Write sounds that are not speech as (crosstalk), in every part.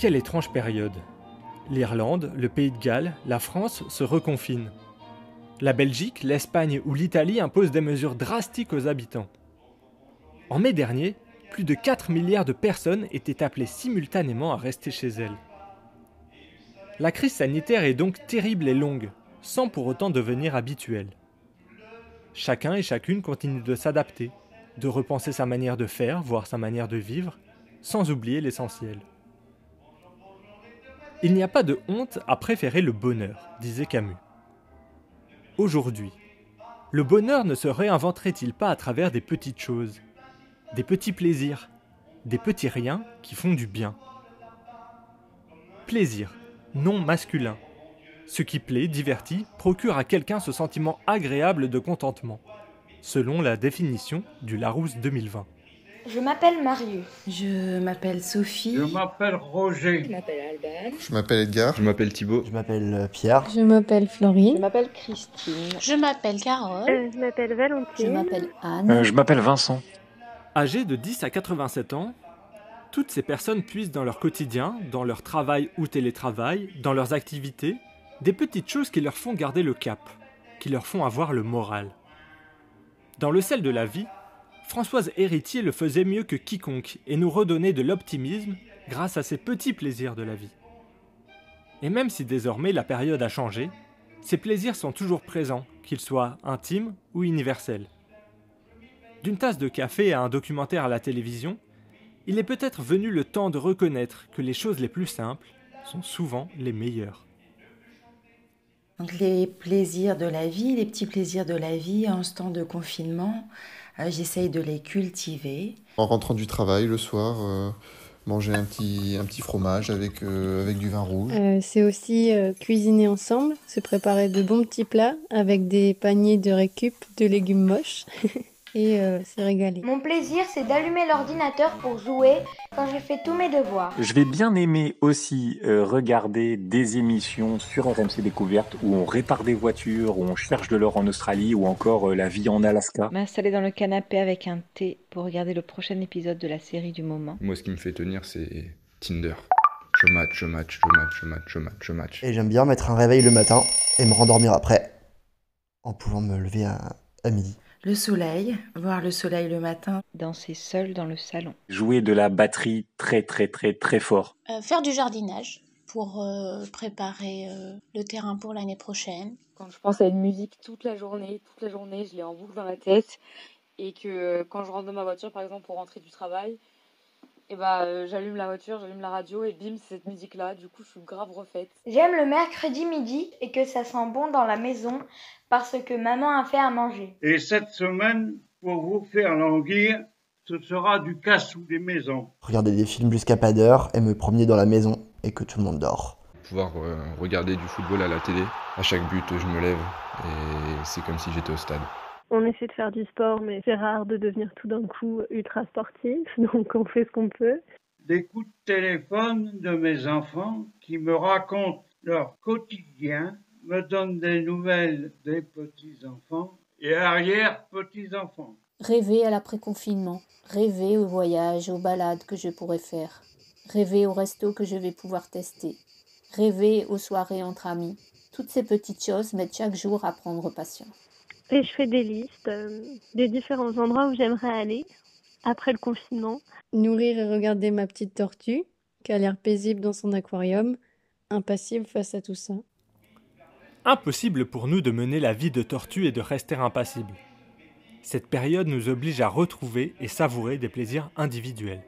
Quelle étrange période. L'Irlande, le Pays de Galles, la France se reconfinent. La Belgique, l'Espagne ou l'Italie imposent des mesures drastiques aux habitants. En mai dernier, plus de 4 milliards de personnes étaient appelées simultanément à rester chez elles. La crise sanitaire est donc terrible et longue, sans pour autant devenir habituelle. Chacun et chacune continue de s'adapter, de repenser sa manière de faire, voire sa manière de vivre, sans oublier l'essentiel. Il n'y a pas de honte à préférer le bonheur, disait Camus. Aujourd'hui, le bonheur ne se réinventerait-il pas à travers des petites choses, des petits plaisirs, des petits riens qui font du bien Plaisir, non masculin. Ce qui plaît, divertit, procure à quelqu'un ce sentiment agréable de contentement, selon la définition du Larousse 2020. Je m'appelle Marius. Je m'appelle Sophie. Je m'appelle Roger. Je m'appelle Alban. Je m'appelle Edgar. Je m'appelle Thibaut. Je m'appelle euh, Pierre. Je m'appelle Florine. Je m'appelle Christine. Je m'appelle Carole. Euh, je m'appelle Valentine. Je m'appelle Anne. Euh, je m'appelle Vincent. Âgés de 10 à 87 ans, toutes ces personnes puissent dans leur quotidien, dans leur travail ou télétravail, dans leurs activités, des petites choses qui leur font garder le cap, qui leur font avoir le moral. Dans le sel de la vie, Françoise Héritier le faisait mieux que quiconque et nous redonnait de l'optimisme grâce à ces petits plaisirs de la vie. Et même si désormais la période a changé, ces plaisirs sont toujours présents, qu'ils soient intimes ou universels. D'une tasse de café à un documentaire à la télévision, il est peut-être venu le temps de reconnaître que les choses les plus simples sont souvent les meilleures. Les plaisirs de la vie, les petits plaisirs de la vie en ce temps de confinement, j'essaye de les cultiver. En rentrant du travail le soir, euh, manger un petit, un petit fromage avec, euh, avec du vin rouge. Euh, c'est aussi euh, cuisiner ensemble, se préparer de bons petits plats avec des paniers de récup de légumes moches. (laughs) et euh, se régaler. Mon plaisir, c'est d'allumer l'ordinateur pour jouer quand j'ai fait tous mes devoirs. Je vais bien aimer aussi euh, regarder des émissions sur RMC Découverte où on répare des voitures, où on cherche de l'or en Australie ou encore euh, la vie en Alaska. M'installer dans le canapé avec un thé pour regarder le prochain épisode de la série du moment. Moi, ce qui me fait tenir, c'est Tinder. Je match, je match, je match, je match, je match, je match. Et j'aime bien mettre un réveil le matin et me rendormir après, en pouvant me lever à, à midi. Le soleil, voir le soleil le matin. Danser seul dans le salon. Jouer de la batterie très très très très fort. Euh, faire du jardinage pour euh, préparer euh, le terrain pour l'année prochaine. Quand je pense à une musique toute la journée, toute la journée, je l'ai en boucle dans la tête. Et que quand je rentre dans ma voiture, par exemple, pour rentrer du travail, et bah j'allume la voiture, j'allume la radio et bim, c'est cette musique-là. Du coup, je suis grave refaite. J'aime le mercredi midi et que ça sent bon dans la maison parce que maman a fait à manger. Et cette semaine, pour vous faire languir, ce sera du cassou des maisons. Regarder des films jusqu'à pas d'heure et me promener dans la maison et que tout le monde dort. Pouvoir euh, regarder du football à la télé. À chaque but, je me lève et c'est comme si j'étais au stade. On essaie de faire du sport, mais c'est rare de devenir tout d'un coup ultra sportif, (laughs) donc on fait ce qu'on peut. Des coups de téléphone de mes enfants qui me racontent leur quotidien, me donnent des nouvelles des petits-enfants et arrière-petits-enfants. Rêver à l'après-confinement, rêver aux voyages, aux balades que je pourrais faire, rêver au resto que je vais pouvoir tester, rêver aux soirées entre amis. Toutes ces petites choses m'aident chaque jour à prendre patience. Et je fais des listes euh, des différents endroits où j'aimerais aller après le confinement. Nourrir et regarder ma petite tortue, qui a l'air paisible dans son aquarium, impassible face à tout ça. Impossible pour nous de mener la vie de tortue et de rester impassible. Cette période nous oblige à retrouver et savourer des plaisirs individuels.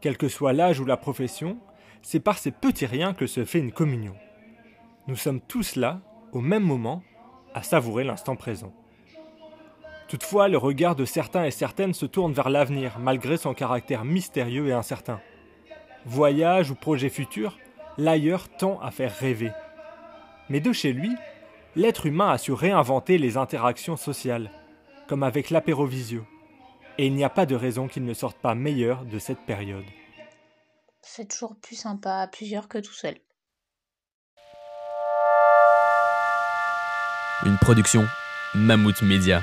Quel que soit l'âge ou la profession, c'est par ces petits riens que se fait une communion. Nous sommes tous là, au même moment, à savourer l'instant présent. Toutefois, le regard de certains et certaines se tourne vers l'avenir, malgré son caractère mystérieux et incertain. Voyage ou projet futur, l'ailleurs tend à faire rêver. Mais de chez lui, l'être humain a su réinventer les interactions sociales, comme avec l'apérovisio. Et il n'y a pas de raison qu'il ne sorte pas meilleur de cette période. C'est toujours plus sympa à plusieurs que tout seul. Une production Mammouth Media.